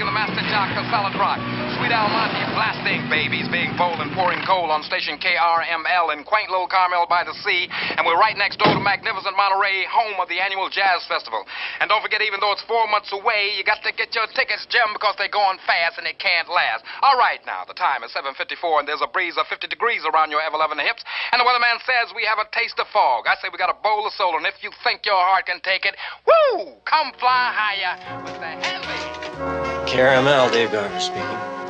Reagan, the master jock, the solid rock. Sweet Almonte, blasting babies, being bold and pouring coal on station KRML in quaint little Carmel by the sea. And we're right next door to magnificent Monterey, home of the annual Jazz Festival. And don't forget, even though it's four months away, you got to get your tickets, Jim, because they're going fast and it can't last. All right, now, the time is 7.54 and there's a breeze of 50 degrees around your ever-loving hips. And the weatherman says we have a taste of fog. I say we got a bowl of soul, and if you think your heart can take it, woo! Come fly higher with the heavy. KRML, Dave Garver speaking.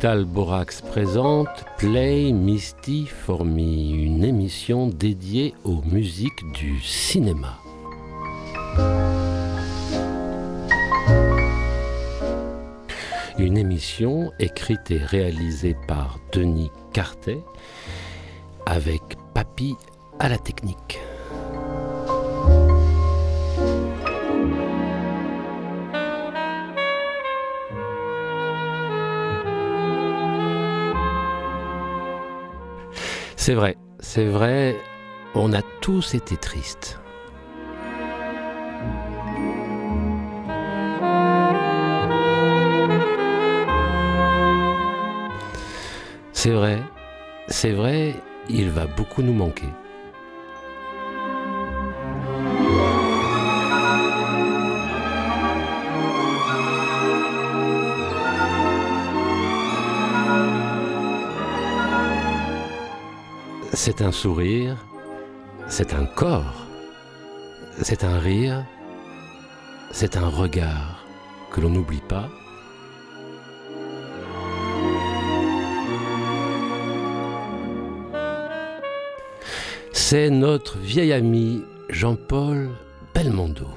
Digital Borax présente Play Misty for Me, une émission dédiée aux musiques du cinéma. Une émission écrite et réalisée par Denis Cartet avec Papy à la technique. C'est vrai, c'est vrai, on a tous été tristes. C'est vrai, c'est vrai, il va beaucoup nous manquer. C'est un sourire, c'est un corps, c'est un rire, c'est un regard que l'on n'oublie pas. C'est notre vieil ami Jean-Paul Belmondo.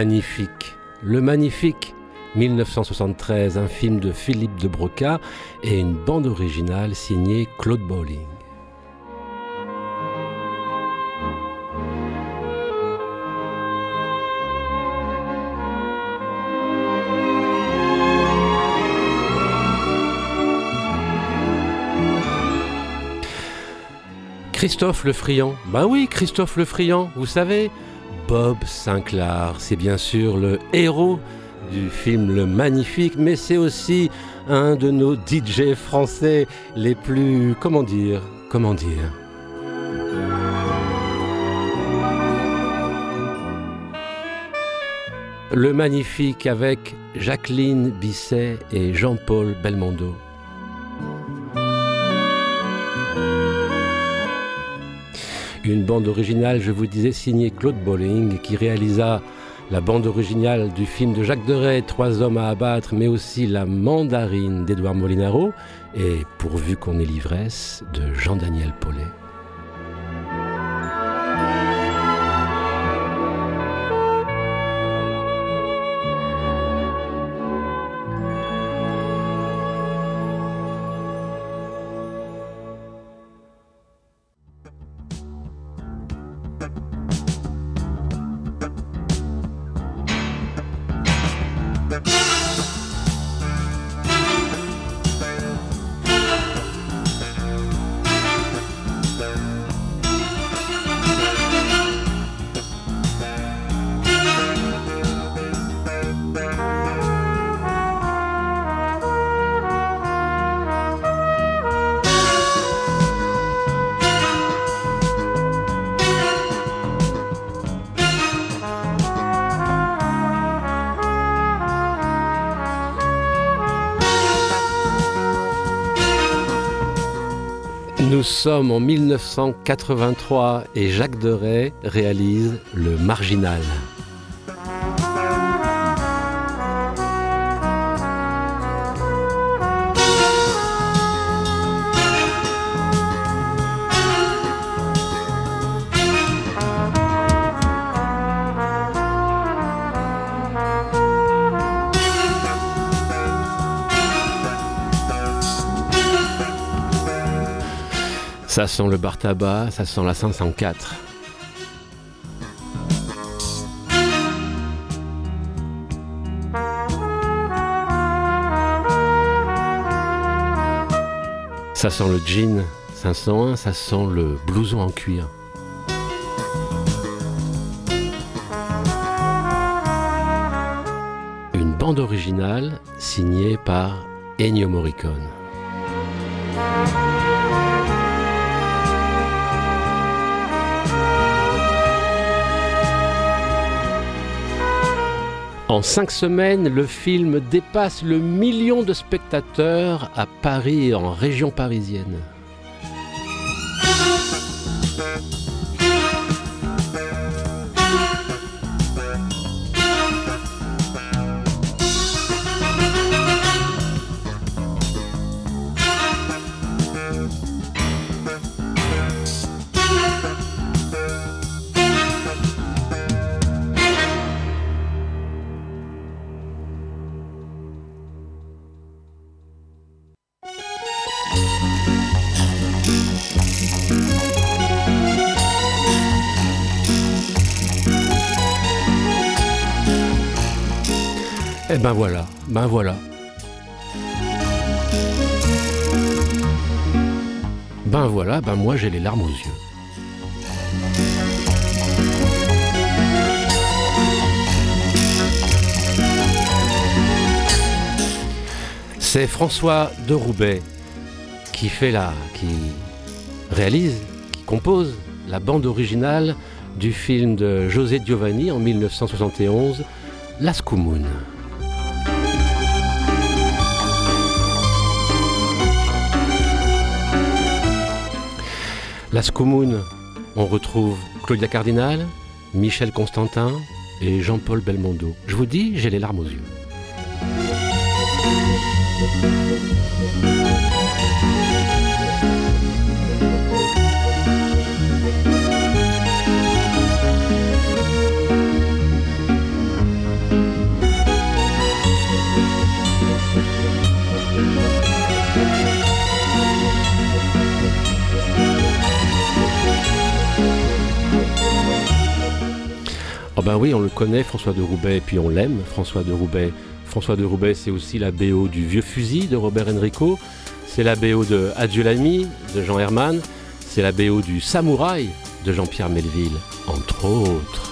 Magnifique, le magnifique 1973, un film de Philippe de Broca et une bande originale signée Claude Bowling. Christophe Le Friand. Ben oui, Christophe Le Friand, vous savez, Bob Sinclair, c'est bien sûr le héros du film Le Magnifique, mais c'est aussi un de nos DJ français les plus, comment dire, comment dire? Le Magnifique avec Jacqueline Bisset et Jean-Paul Belmondo. Une bande originale, je vous disais, signée Claude Bolling, qui réalisa la bande originale du film de Jacques Deray, Trois hommes à abattre, mais aussi La mandarine d'Edouard Molinaro, et Pourvu qu'on ait l'ivresse de Jean-Daniel Paulet. En 1983 et Jacques Deray réalise Le Marginal. Ça sent le bar tabac, ça sent la 504. Ça sent le jean 501, ça sent le blouson en cuir. Une bande originale signée par Ennio Morricone. En cinq semaines, le film dépasse le million de spectateurs à Paris et en région parisienne. Ben voilà, ben voilà. Ben voilà, ben moi j'ai les larmes aux yeux. C'est François de Roubaix qui fait la, qui réalise, qui compose la bande originale du film de José Giovanni en 1971, Las Comunes. Las Communes, on retrouve Claudia Cardinal, Michel Constantin et Jean-Paul Belmondo. Je vous dis, j'ai les larmes aux yeux. Ben oui, on le connaît, François de Roubaix, puis on l'aime, François de Roubaix. François de Roubaix, c'est aussi la BO du Vieux Fusil de Robert Enrico, c'est la BO de Adieu l'ami de Jean Herman, c'est la BO du Samouraï de Jean-Pierre Melville, entre autres.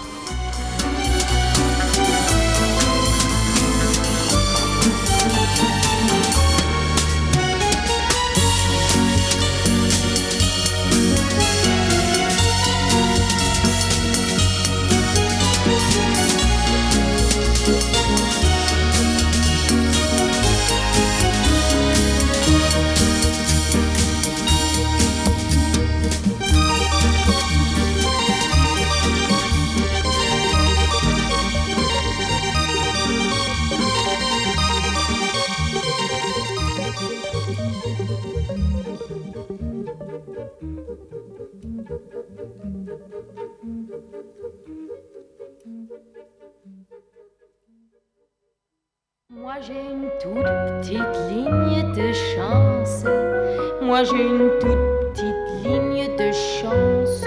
Moi j'ai une toute petite ligne de chance.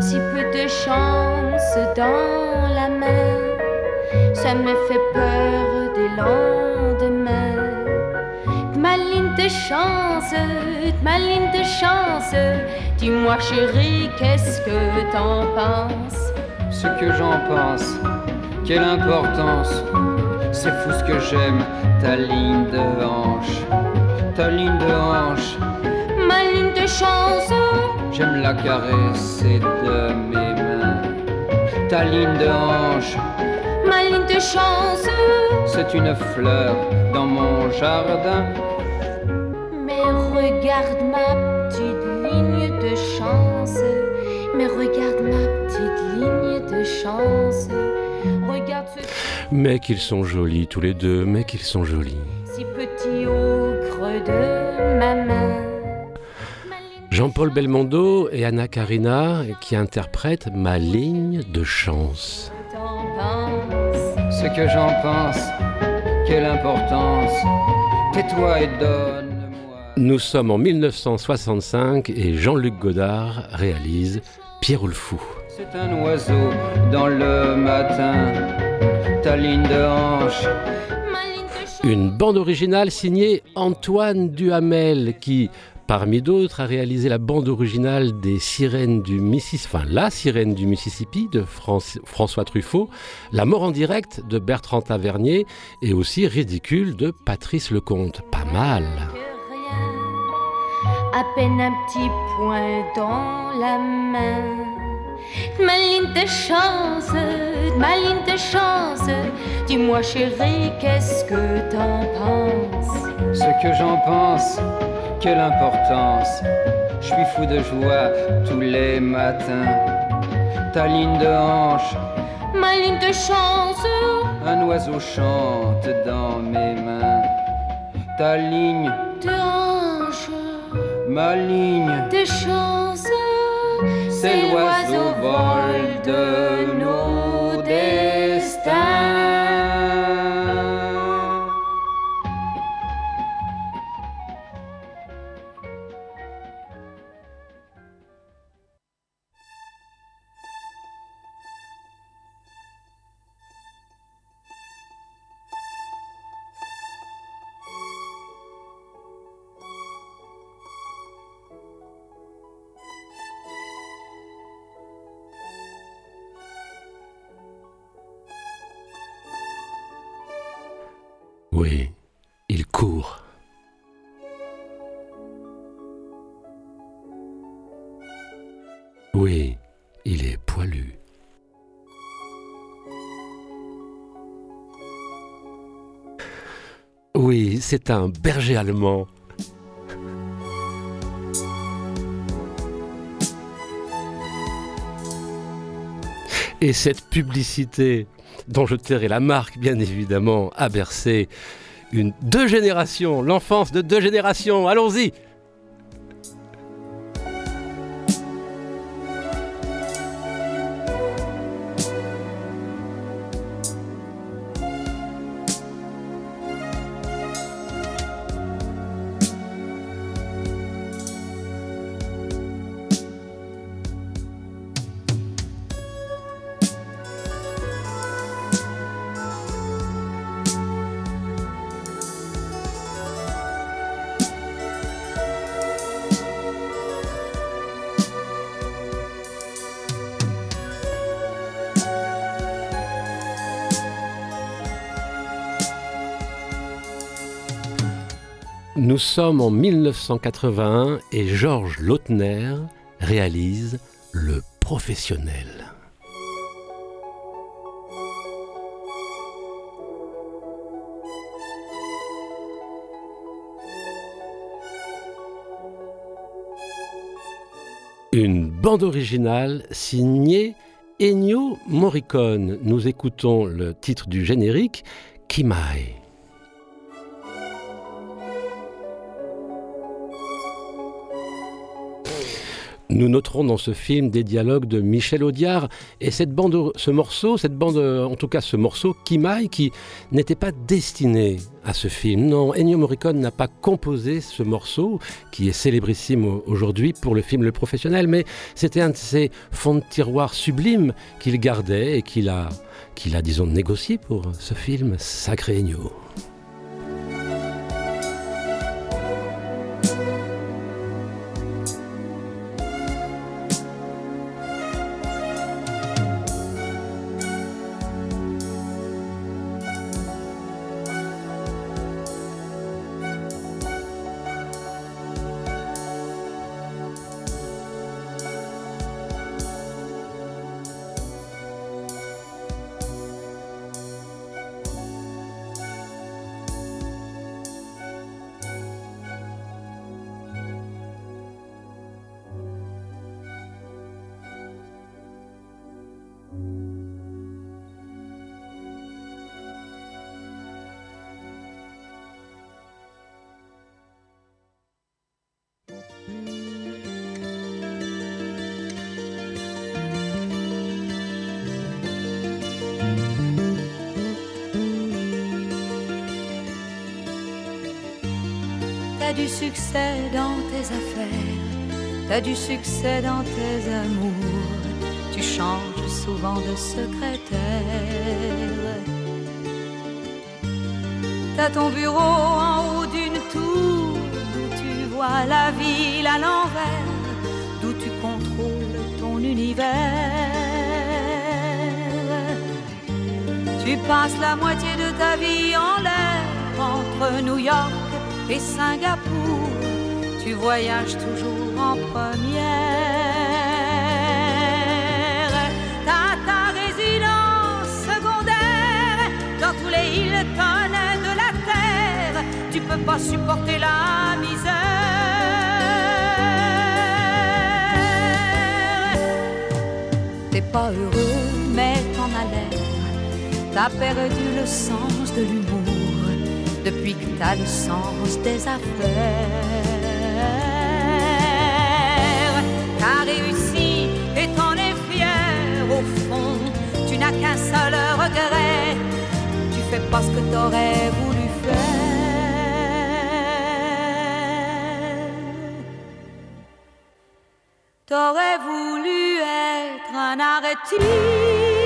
Si peu de chance dans la main, ça me fait peur des lendemains. Ma ligne de chance, ma ligne de chance. Dis-moi chérie, qu'est-ce que t'en penses? Ce que j'en pense, quelle importance c'est fou ce que j'aime, ta ligne de hanche, ta ligne de hanche. J'aime la caresser de mes mains. Ta ligne de hanche, ma ligne de chance. C'est une fleur dans mon jardin. Mais regarde ma petite ligne de chance. Mais regarde ma petite ligne de chance. Regarde ce... Mais qu'ils sont jolis tous les deux, mais qu'ils sont jolis. Si petit au creux de ma main. Jean-Paul Belmondo et Anna Karina qui interprètent Ma ligne de chance. Ce que j'en pense, quelle importance, tais-toi et donne-moi. Nous sommes en 1965 et Jean-Luc Godard réalise Pierre le Fou. C'est un oiseau dans le matin, ta ligne de hanche. Une bande originale signée Antoine Duhamel qui, parmi d'autres, a réalisé la bande originale des Sirènes du Mississippi, enfin la Sirène du Mississippi de François Truffaut, La mort en direct de Bertrand Tavernier et aussi Ridicule de Patrice Lecomte. Pas mal. À peine un petit point dans la main. Ma ligne de chance, ma ligne de chance. Dis-moi chérie, qu'est-ce que t'en penses? Ce que j'en pense, quelle importance. Je suis fou de joie tous les matins. Ta ligne de hanche, ma ligne de chance. Un oiseau chante dans mes mains. Ta ligne de hanche, ma ligne de chance c'est l'oiseau vol de nos. C'est un berger allemand. Et cette publicité dont je tairai la marque, bien évidemment, a bercé une, deux générations, l'enfance de deux générations. Allons-y Nous sommes en 1981 et Georges Lautner réalise Le Professionnel. Une bande originale signée Ennio Morricone. Nous écoutons le titre du générique, Kimai. Nous noterons dans ce film des dialogues de Michel Audiard et cette bande, ce morceau, cette bande, en tout cas ce morceau, Kimaï, qui n'était pas destiné à ce film. Non, Ennio Morricone n'a pas composé ce morceau, qui est célébrissime aujourd'hui pour le film Le Professionnel, mais c'était un de ses fonds de tiroir sublimes qu'il gardait et qu'il a, qu'il a, disons, négocié pour ce film Sacré Ennio. Succès dans tes affaires, t'as du succès dans tes amours, tu changes souvent de secrétaire. T'as ton bureau en haut d'une tour, d'où tu vois la ville à l'envers, d'où tu contrôles ton univers. Tu passes la moitié de ta vie en l'air entre New York et Singapour, tu voyages toujours en première. T'as ta résidence secondaire dans tous les Hilton de la terre, tu peux pas supporter la misère. T'es pas heureux, mais t'en as l'air. T'as perdu le sens de l'humour depuis que t'as le sens des affaires. Qu'un seul regret. Tu fais pas ce que t'aurais voulu faire. T'aurais voulu être un artiste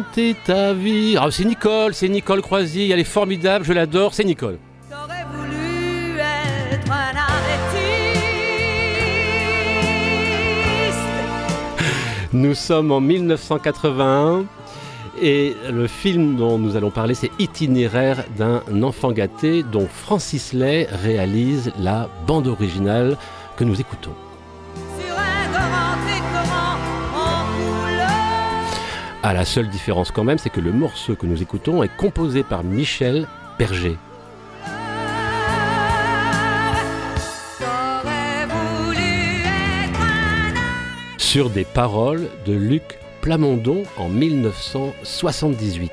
Inventer ta vie. Ah, c'est Nicole, c'est Nicole Croisy. Elle est formidable, je l'adore, c'est Nicole. Nous sommes en 1981 et le film dont nous allons parler, c'est Itinéraire d'un enfant gâté, dont Francis Lay réalise la bande originale que nous écoutons. Ah, la seule différence quand même, c'est que le morceau que nous écoutons est composé par Michel Berger. Sur des paroles de Luc Plamondon en 1978.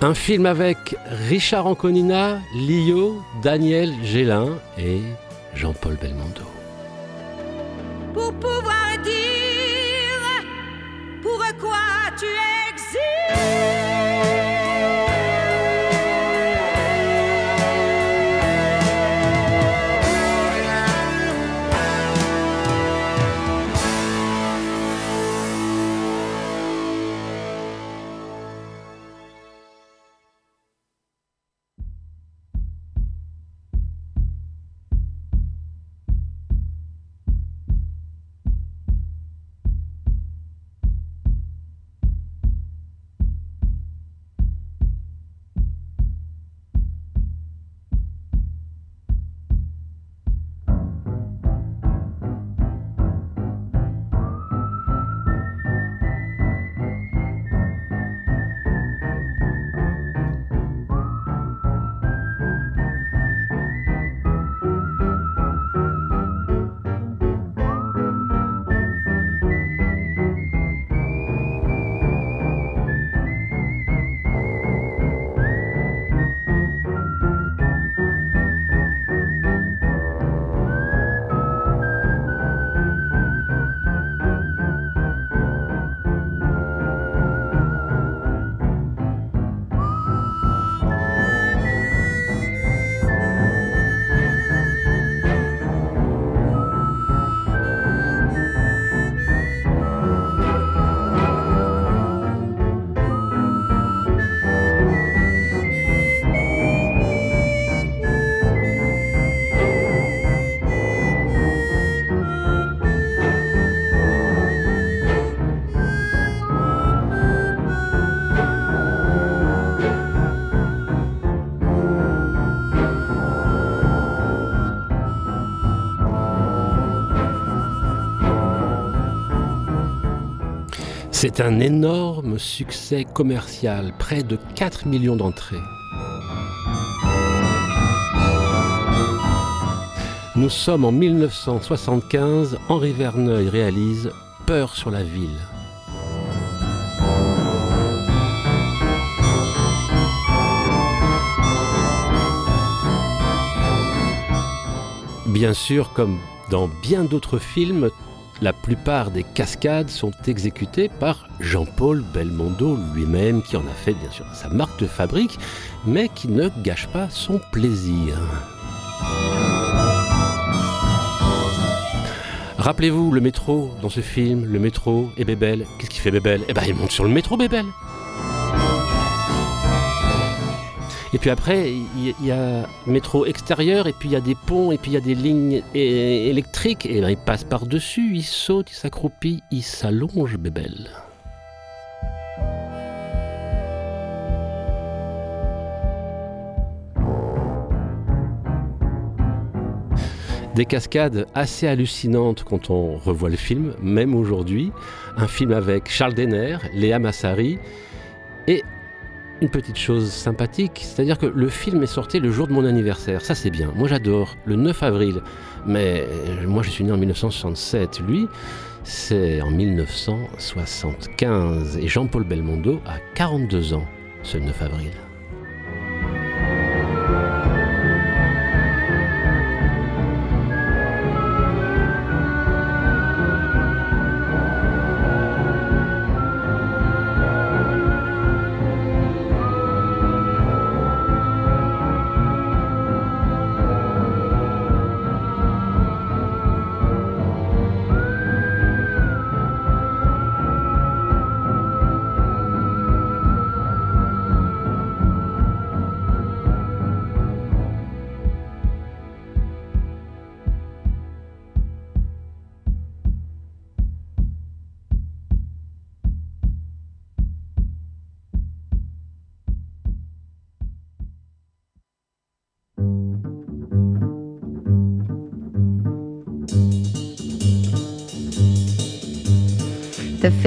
Un film avec Richard Anconina, Lio, Daniel Gélin et Jean-Paul Belmondo. C'est un énorme succès commercial, près de 4 millions d'entrées. Nous sommes en 1975, Henri Verneuil réalise Peur sur la ville. Bien sûr, comme dans bien d'autres films, la plupart des cascades sont exécutées par Jean-Paul Belmondo lui-même, qui en a fait bien sûr sa marque de fabrique, mais qui ne gâche pas son plaisir. Rappelez-vous le métro dans ce film, le métro et Bébel. Qu'est-ce qu'il fait Bébel Eh ben il monte sur le métro Bébel. Et puis après, il y, a métro extérieur, et puis il y a des ponts, et puis il y a des lignes électriques, et ben, il passe par-dessus, il saute, il s'accroupit, il s'allonge, Bébel. Des cascades assez hallucinantes quand on revoit le film, même aujourd'hui. Un film avec Charles Denner, Léa Massari et une petite chose sympathique, c'est-à-dire que le film est sorti le jour de mon anniversaire. Ça c'est bien. Moi j'adore, le 9 avril. Mais moi je suis né en 1967. Lui, c'est en 1975. Et Jean-Paul Belmondo a 42 ans ce 9 avril.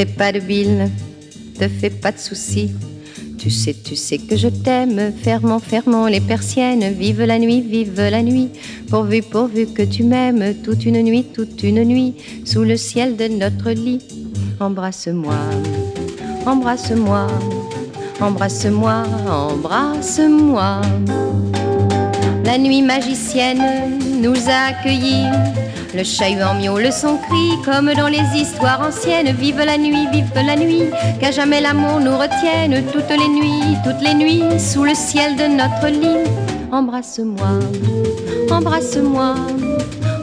Fais pas de bile, te fais pas de soucis. Tu sais, tu sais que je t'aime, fermons, fermons les persiennes, vive la nuit, vive la nuit, pourvu, pourvu que tu m'aimes, toute une nuit, toute une nuit, sous le ciel de notre lit. Embrasse-moi, embrasse-moi, embrasse-moi, embrasse-moi. La nuit magicienne nous a accueillis le chat miaule son cri, comme dans les histoires anciennes. Vive la nuit, vive la nuit, qu'à jamais l'amour nous retienne. Toutes les nuits, toutes les nuits, sous le ciel de notre lit. Embrasse-moi, embrasse-moi,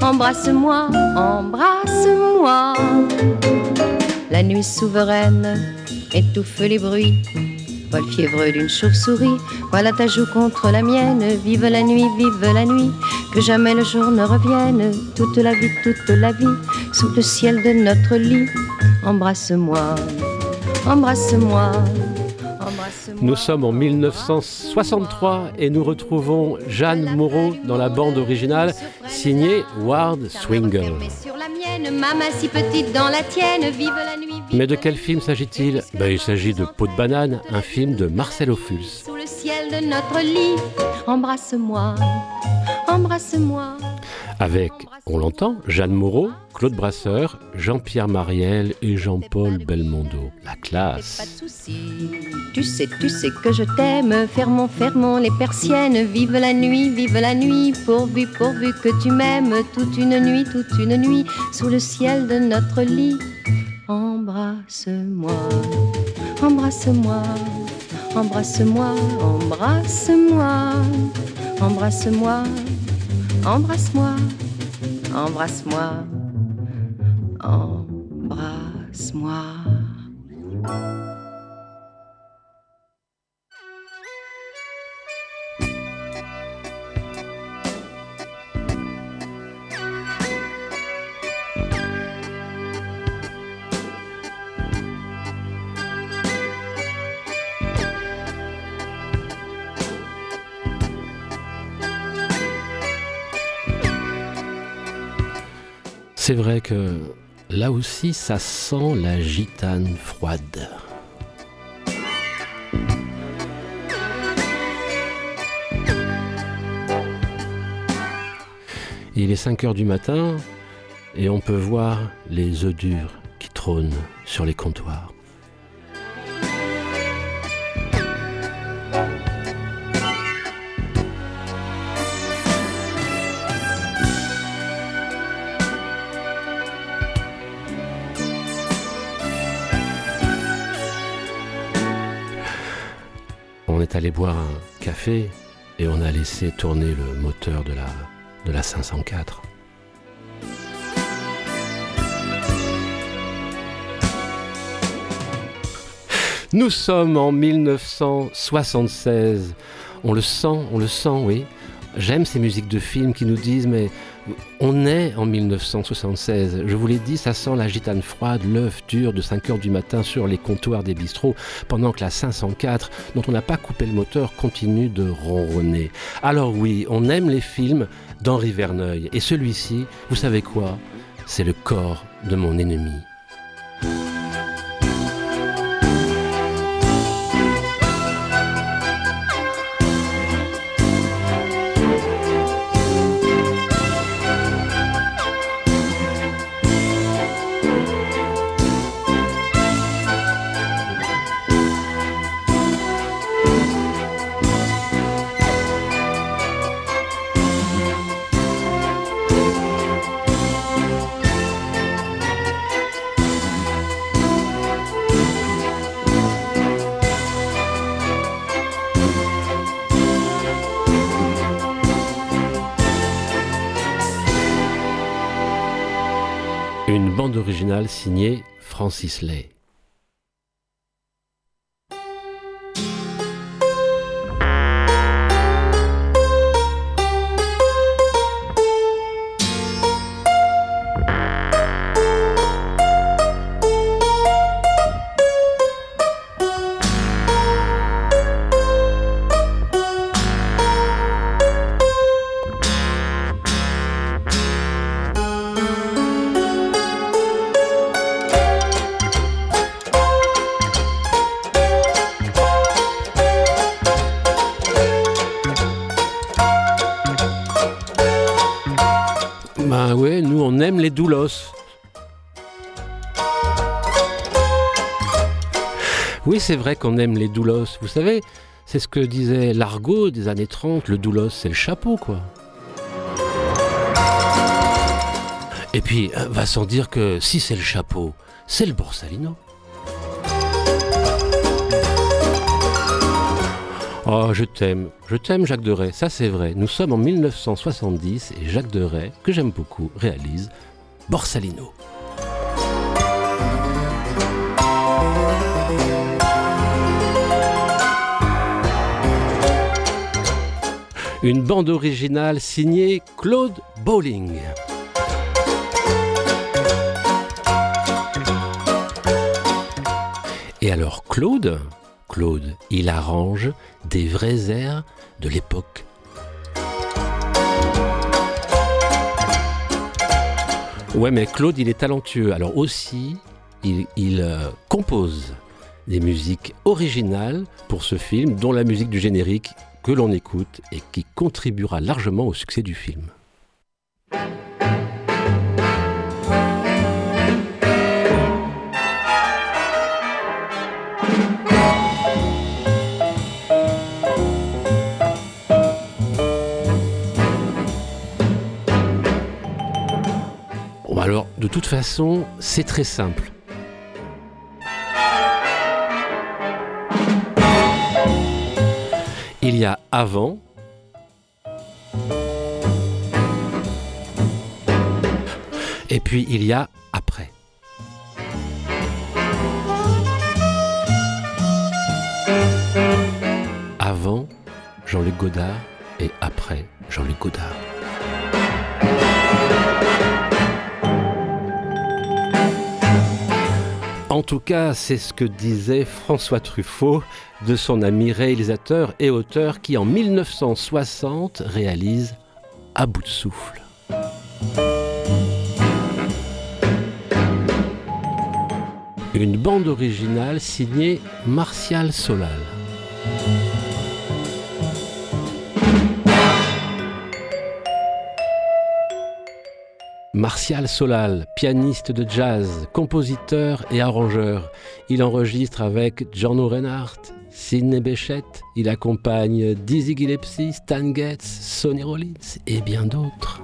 embrasse-moi, embrasse-moi. La nuit souveraine étouffe les bruits Vol fiévreux d'une chauve-souris, voilà ta joue contre la mienne. Vive la nuit, vive la nuit, que jamais le jour ne revienne. Toute la vie, toute la vie, sous le ciel de notre lit. Embrasse-moi, embrasse-moi. Nous sommes en 1963 et nous retrouvons Jeanne Moreau dans la bande originale signée Ward Swingle. Mais de quel film s'agit-il ben, Il s'agit de Peau de banane, un film de Marcel Ophuls. Sous le ciel de notre lit, embrasse-moi, embrasse-moi. Avec, on l'entend, Jeanne Moreau, Claude Brasseur, Jean-Pierre Mariel et Jean-Paul Belmondo. La classe. Pas de soucis, tu sais, tu sais que je t'aime. Fermons, fermons les persiennes. Vive la nuit, vive la nuit. Pourvu, pourvu que tu m'aimes. Toute une nuit, toute une nuit. Sous le ciel de notre lit. Embrasse-moi, embrasse-moi, embrasse-moi, embrasse-moi, embrasse-moi. Embrasse-moi, embrasse-moi, embrasse-moi. C'est vrai que là aussi, ça sent la gitane froide. Il est 5 heures du matin et on peut voir les œufs durs qui trônent sur les comptoirs. Est boire un café et on a laissé tourner le moteur de la de la 504. Nous sommes en 1976. On le sent, on le sent, oui. J'aime ces musiques de films qui nous disent, mais on est en 1976. Je vous l'ai dit, ça sent la gitane froide, l'œuf dur de 5 heures du matin sur les comptoirs des bistrots, pendant que la 504, dont on n'a pas coupé le moteur, continue de ronronner. Alors oui, on aime les films d'Henri Verneuil. Et celui-ci, vous savez quoi? C'est le corps de mon ennemi. Originale signée Francis Lay. C'est vrai qu'on aime les doulos. Vous savez, c'est ce que disait l'argot des années 30. Le doulos, c'est le chapeau, quoi. Et puis, euh, va sans dire que si c'est le chapeau, c'est le borsalino. Oh, je t'aime, je t'aime Jacques Deray, ça c'est vrai. Nous sommes en 1970 et Jacques Deray, que j'aime beaucoup, réalise Borsalino. Une bande originale signée Claude Bowling. Et alors Claude, Claude, il arrange des vrais airs de l'époque. Ouais, mais Claude, il est talentueux. Alors aussi, il, euh, compose des musiques originales pour ce film, dont la musique du générique que l'on écoute et qui contribuera largement au succès du film. Bon, alors, de toute façon, c'est très simple. Y a avant, et puis il y a après. Avant Jean-Luc Godard et après Jean-Luc Godard. En tout cas, c'est ce que disait François Truffaut de son ami réalisateur et auteur qui en 1960 réalise À bout de souffle. Une bande originale signée Martial Solal. Martial Solal, pianiste de jazz, compositeur et arrangeur. Il enregistre avec John Reinhardt, Sidney Bechet. Il accompagne Dizzy Gillespie, Stan Getz, Sonny Rollins et bien d'autres.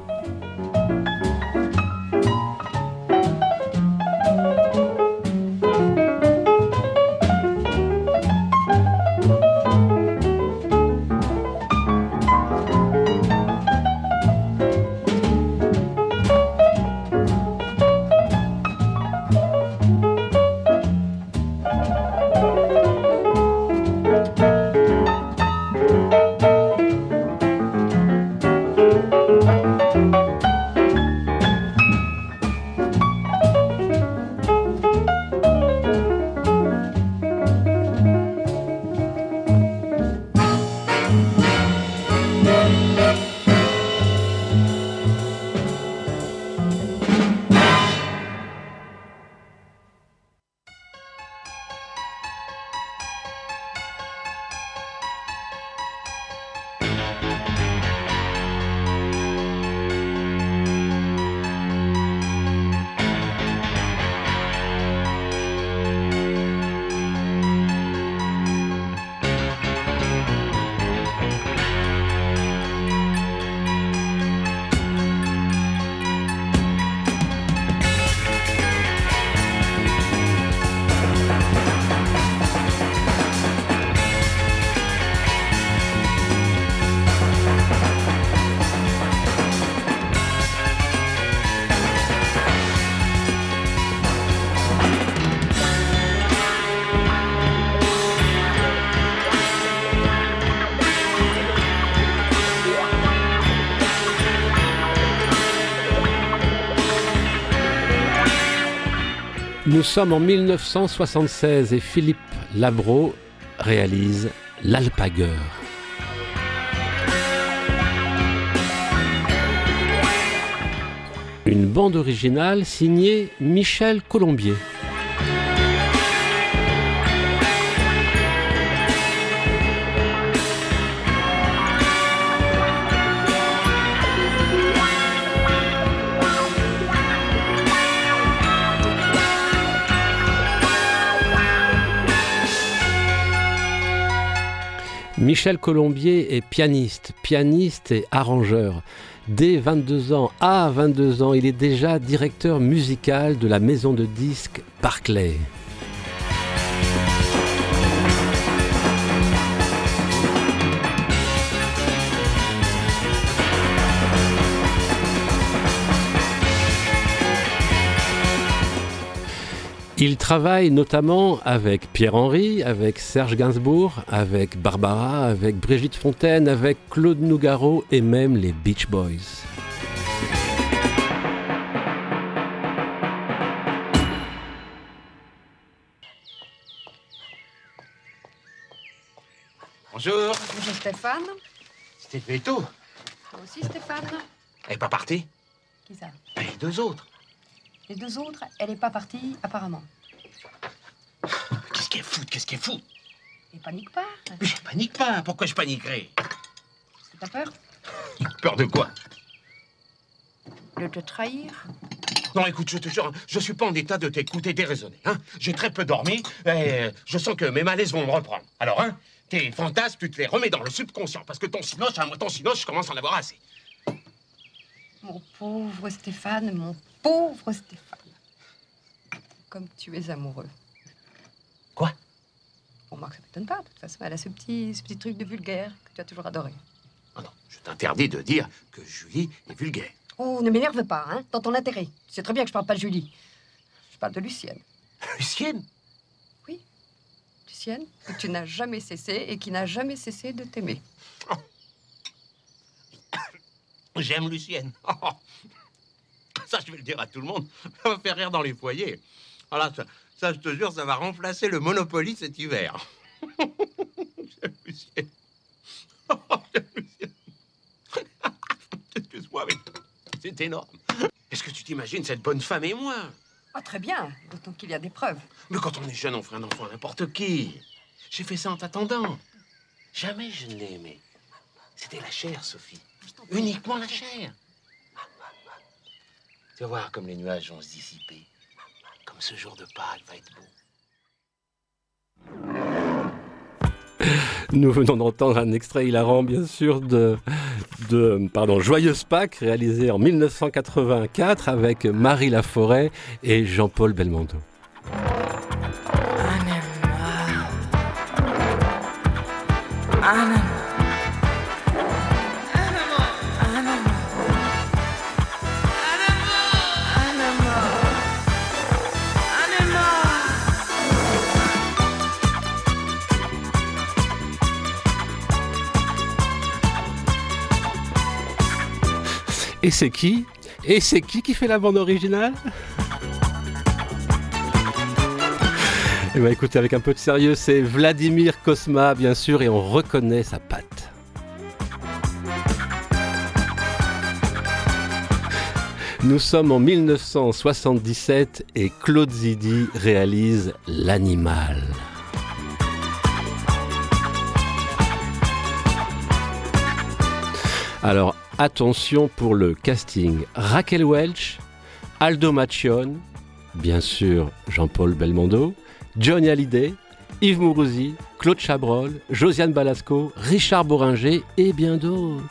Nous sommes en 1976 et Philippe Labro réalise L'Alpagueur. Une bande originale signée Michel Colombier. Michel Colombier est pianiste, pianiste et arrangeur. Dès 22 ans, à 22 ans, il est déjà directeur musical de la maison de disques Barclay. Il travaille notamment avec Pierre-Henry, avec Serge Gainsbourg, avec Barbara, avec Brigitte Fontaine, avec Claude Nougaro et même les Beach Boys. Bonjour. Bonjour Stéphane. C'était levé tôt. Toi aussi Stéphane. Elle est pas partie Qui ça? Ben, Les deux autres. Les deux autres, elle n'est pas partie apparemment. Qu'est-ce qu'elle fout Qu'est-ce qu'elle fout? Et panique pas. Mais je panique pas. Pourquoi je paniquerais? T'as peur? Peur de quoi? De te trahir? Non, écoute, je te jure, je suis pas en état de t'écouter déraisonner. Hein J'ai très peu dormi et je sens que mes malaises vont me reprendre. Alors, hein, tes fantasmes, tu te les remets dans le subconscient parce que ton sinoche, hein, moi, ton sinoche, je commence à en avoir assez. Mon pauvre Stéphane, mon pauvre Stéphane. Comme tu es amoureux. Quoi? Bon, moi, ça m'étonne pas. De toute façon, elle a ce petit, ce petit truc de vulgaire que tu as toujours adoré. Oh non, je t'interdis de dire que Julie est vulgaire. Oh, ne m'énerve pas, hein, dans ton intérêt. Tu sais très bien que je parle pas de Julie. Je parle de Lucienne. Lucienne? Lucienne, que tu n'as jamais cessé et qui n'a jamais cessé de t'aimer. J'aime Lucienne. Ça, je vais le dire à tout le monde. Ça va faire rire dans les foyers. Voilà, ça, ça, je te jure, ça va remplacer le Monopoly cet hiver. Lucienne. Excuse-moi, mais c'est énorme. Est-ce que tu t'imagines cette bonne femme et moi? Ah, très bien, d'autant qu'il y a des preuves. Mais quand on est jeune, on ferait un enfant à n'importe qui. J'ai fait ça en t'attendant. Jamais je ne l'ai aimé. C'était la chair, Sophie. Uniquement la chair. Tu vas voir comme les nuages vont se dissiper. Comme ce jour de Pâques va être beau. Nous venons d'entendre un extrait hilarant, bien sûr, de, de pardon, Joyeuse Pâques, réalisé en 1984 avec Marie Laforêt et Jean-Paul Belmondo. Et c'est qui Et c'est qui qui fait la bande originale Eh bien écoutez, avec un peu de sérieux, c'est Vladimir Kosma, bien sûr, et on reconnaît sa patte. Nous sommes en 1977 et Claude Zidi réalise L'animal. Alors attention pour le casting. Raquel Welch, Aldo Machion, bien sûr Jean-Paul Belmondo, Johnny Hallyday, Yves Mourouzi, Claude Chabrol, Josiane Balasco, Richard Boringer et bien d'autres.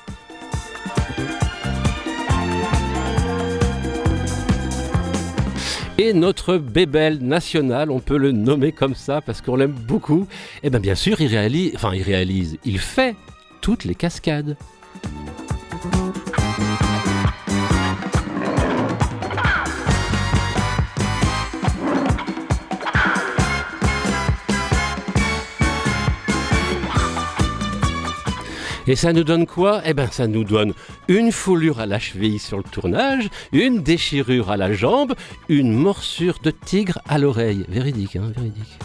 Et notre bébel national, on peut le nommer comme ça parce qu'on l'aime beaucoup, et bien bien sûr il réalise, enfin il réalise, il fait toutes les cascades. Et ça nous donne quoi? Eh bien, ça nous donne une foulure à la cheville sur le tournage, une déchirure à la jambe, une morsure de tigre à l'oreille. Véridique, hein, véridique.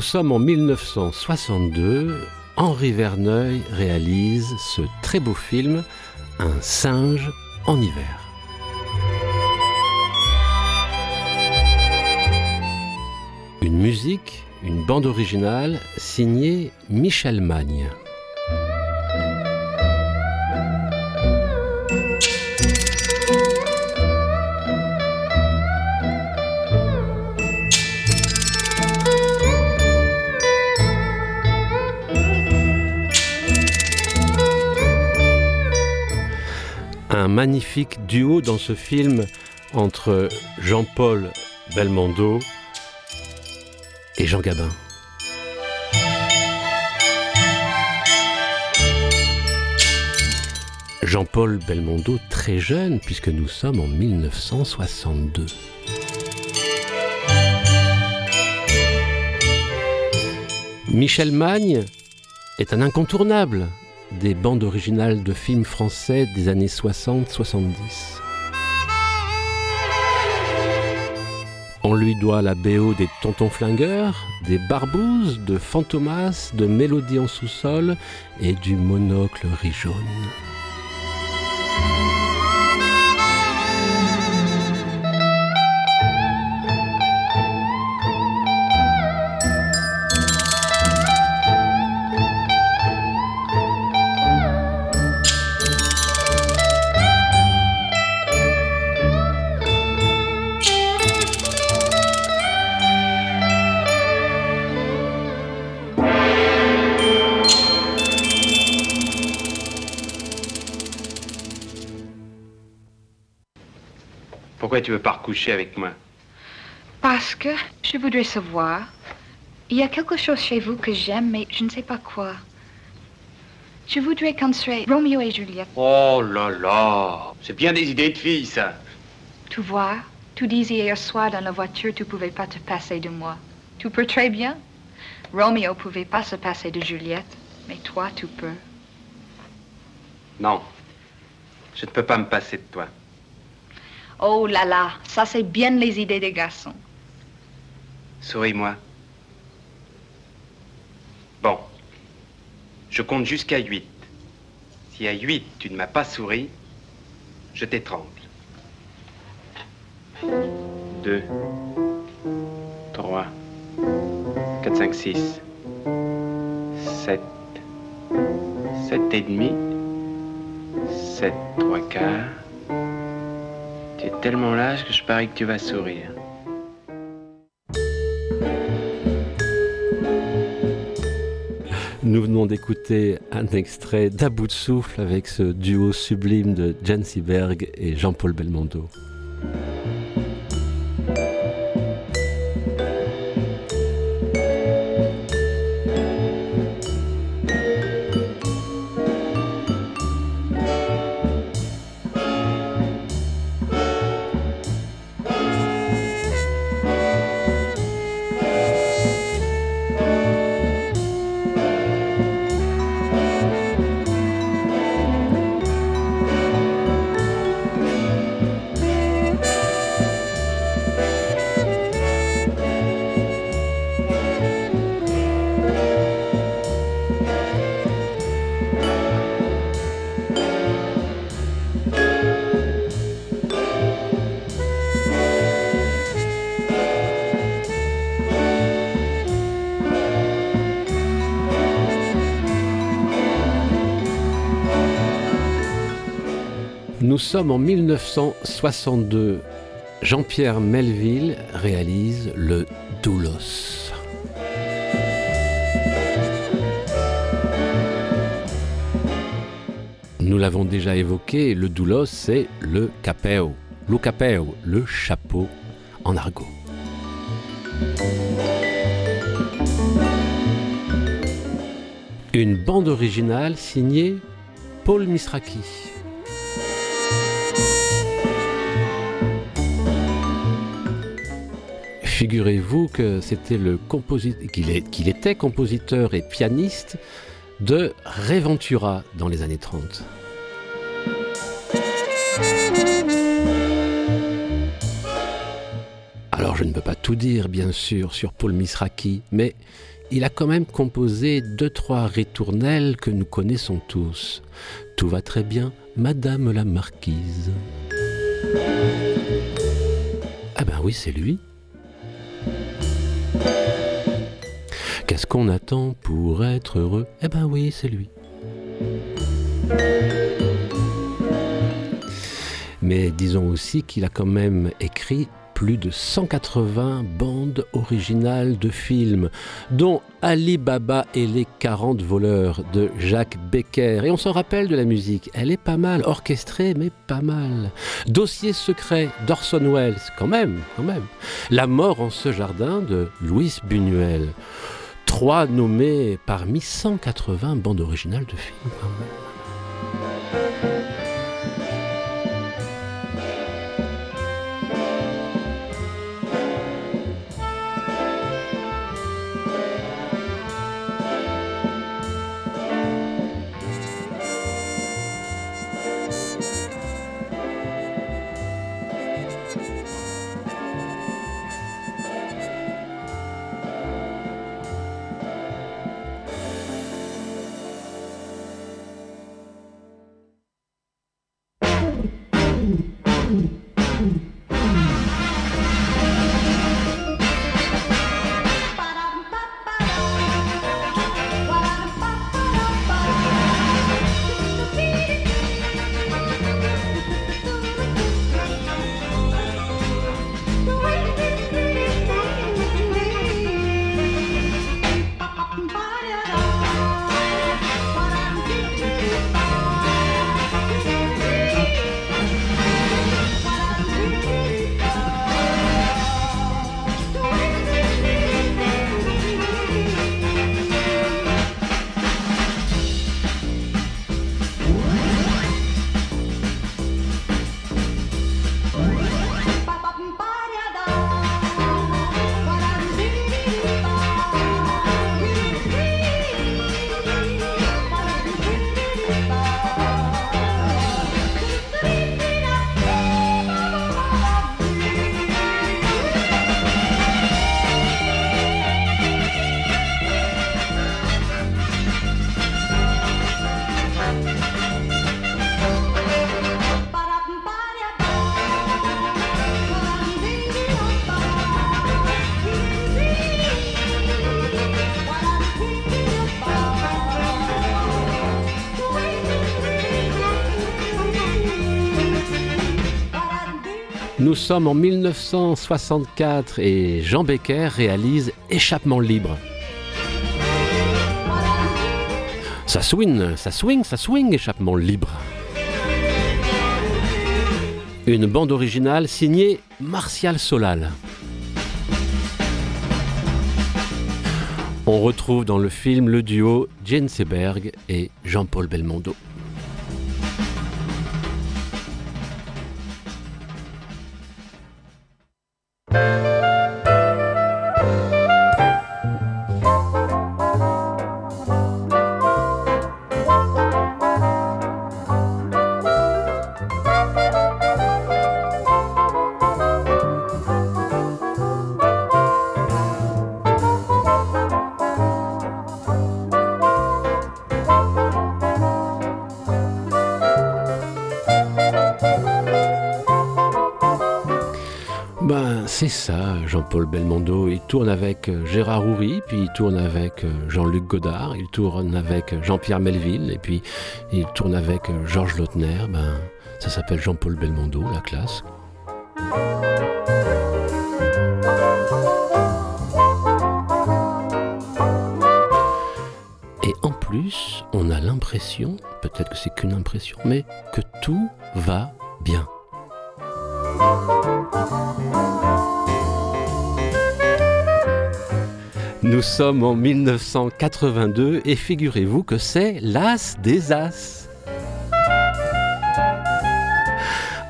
Nous sommes en 1962. Henri Verneuil réalise ce très beau film, Un singe en hiver. Une musique, une bande originale signée Michel Magne. Magnifique duo dans ce film entre Jean-Paul Belmondo et Jean Gabin. Jean-Paul Belmondo très jeune puisque nous sommes en 1962. Michel Magne est un incontournable des bandes originales de films français des années 60-70. On lui doit la BO des Tontons Flingueurs, des Barbouzes, de Fantomas, de Mélodie en sous-sol et du Monocle riz jaune. Pourquoi tu veux pas recoucher avec moi? Parce que je voudrais savoir. Il y a quelque chose chez vous que j'aime, mais je ne sais pas quoi. Je voudrais qu'on serait Roméo et Juliette. Oh là là C'est bien des idées de filles, ça. Tu vois, tu disais hier soir dans la voiture, tu pouvais pas te passer de moi. Tu peux très bien. Roméo pouvait pas se passer de Juliette, mais toi, tu peux. Non. Je ne peux pas me passer de toi. Oh là là, ça c'est bien les idées des garçons. Souris-moi. Bon. Je compte jusqu'à 8. Si à 8 tu ne m'as pas souri, je t'étrangle. 2, 3, 4, 5, 6, 7, 7 et demi, 7, 3 quarts. Tu tellement lâche que je parie que tu vas sourire. Nous venons d'écouter un extrait d'À bout de souffle avec ce duo sublime de Jan Seberg et Jean-Paul Belmondo. Sommes en 1962. Jean-Pierre Melville réalise le Doulos. Nous l'avons déjà évoqué, le doulos, c'est le capeo. Le capeo, le chapeau en argot. Une bande originale signée Paul Misraki. Figurez-vous que c'était le qu'il était compositeur et pianiste de Reventura dans les années 30. Alors je ne peux pas tout dire bien sûr sur Paul Misraki, mais il a quand même composé deux, trois ritournelles que nous connaissons tous. Tout va très bien, Madame la Marquise. Ah ben oui, c'est lui. Qu'est-ce qu'on attend pour être heureux? Eh ben oui, c'est lui. Mais disons aussi qu'il a quand même écrit plus de 180 bandes originales de films, dont Ali Baba et les 40 voleurs de Jacques Becker. Et on s'en rappelle de la musique, elle est pas mal, orchestrée, mais pas mal. Dossier secret d'Orson Welles, quand même, quand même. La mort en ce jardin de Louis Buñuel. Trois nommés parmi 180 bandes originales de films, Nous sommes en 1964 et Jean Becker réalise Échappement libre. Ça swing, ça swing, ça swing, Échappement libre. Une bande originale signée Martial Solal. On retrouve dans le film le duo Jane Seberg et Jean-Paul Belmondo. Jean-Paul Belmondo. Il tourne avec euh, Gérard Houry, puis il tourne avec euh, Jean-Luc Godard, il tourne avec euh, Jean-Pierre Melville, et puis il tourne avec Georges Lautner. Ben, ça s'appelle Jean-Paul Belmondo, la classe. Et en plus, on a l'impression, peut-être que c'est qu'une impression, mais que tout va bien. Nous sommes en 1982 et figurez-vous que c'est l'As des As.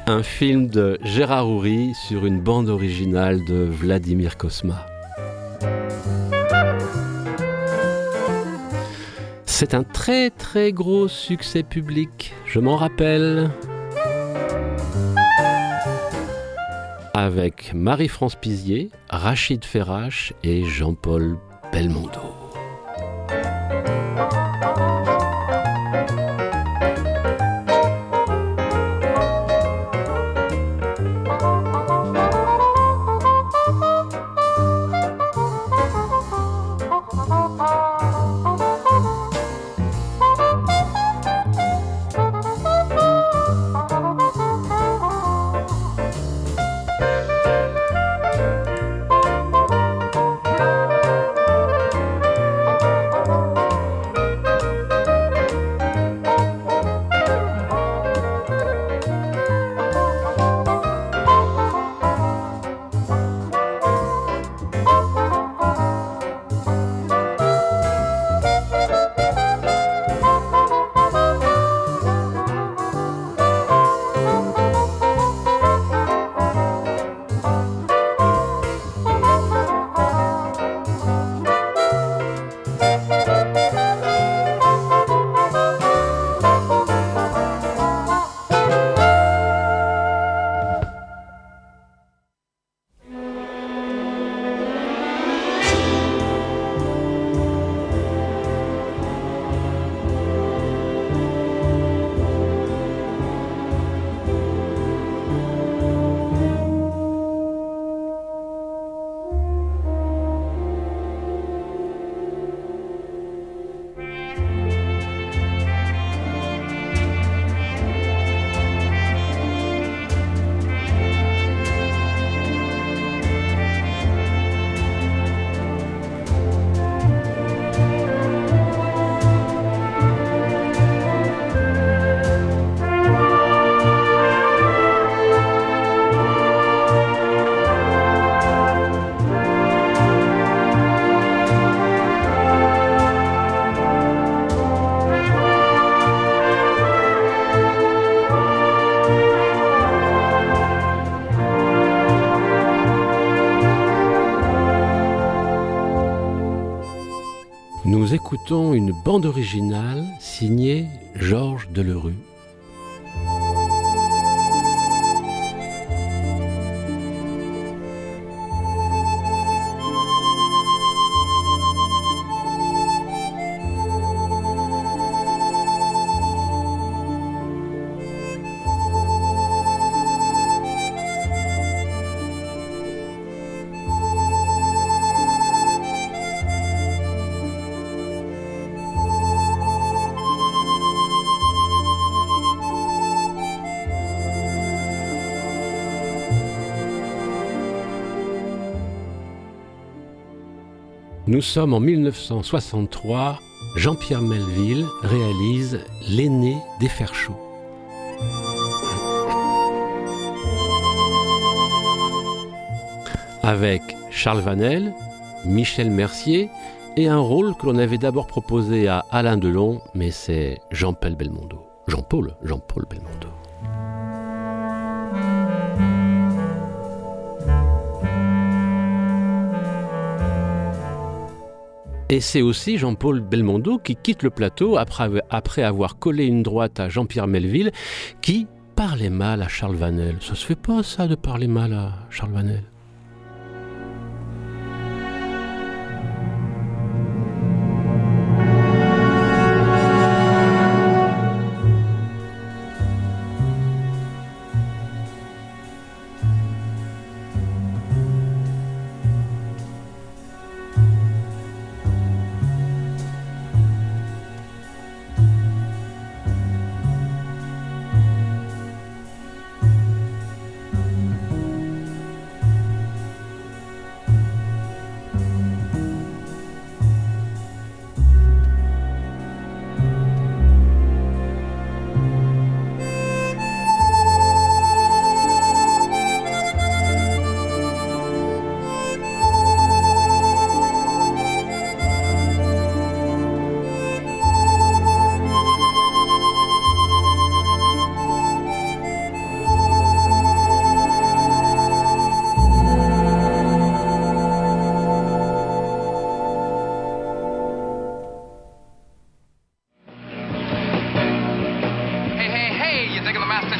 Un film de Gérard Houry sur une bande originale de Vladimir Kosma. C'est un très très gros succès public, je m'en rappelle. Avec Marie-France Pizier, Rachid Ferrache et Jean-Paul Belmondo. Une bande originale Nous sommes en 1963. Jean-Pierre Melville réalise L'aîné des fers chauds. Avec Charles Vanel, Michel Mercier et un rôle que l'on avait d'abord proposé à Alain Delon, mais c'est Jean-Paul Belmondo. Jean-Paul, Jean-Paul Belmondo. Et c'est aussi Jean-Paul Belmondo qui quitte le plateau après, avoir collé une droite à Jean-Pierre Melville, qui parlait mal à Charles Vanel. Ça se fait pas ça de parler mal à Charles Vanel?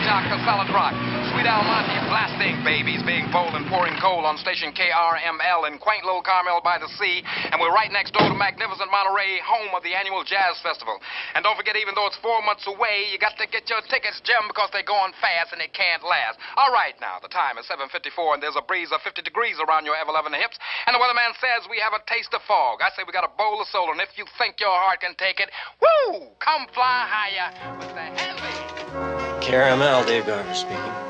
Jack, a Solid Rock station KRML in quaint little Carmel by the sea, and we're right next door to magnificent Monterey, home of the annual Jazz Festival. And don't forget, even though it's four months away, you got to get your tickets, Jim, because they're going fast and they can't last. All right, now, the time is 7.54, and there's a breeze of 50 degrees around your F11 hips, and the weatherman says we have a taste of fog. I say we got a bowl of soul, and if you think your heart can take it, woo, come fly higher with the Henley. KRML, Dave Garver speaking.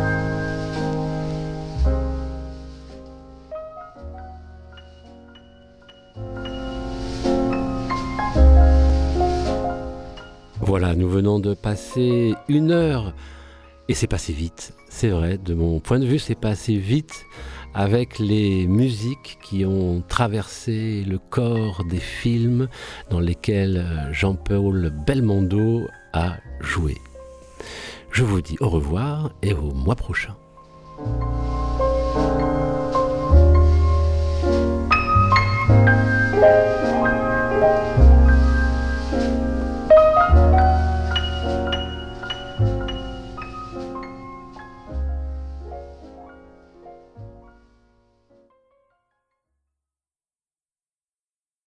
Voilà, nous venons de passer une heure et c'est passé vite, c'est vrai, de mon point de vue c'est passé vite avec les musiques qui ont traversé le corps des films dans lesquels Jean-Paul Belmondo a joué. Je vous dis au revoir et au mois prochain.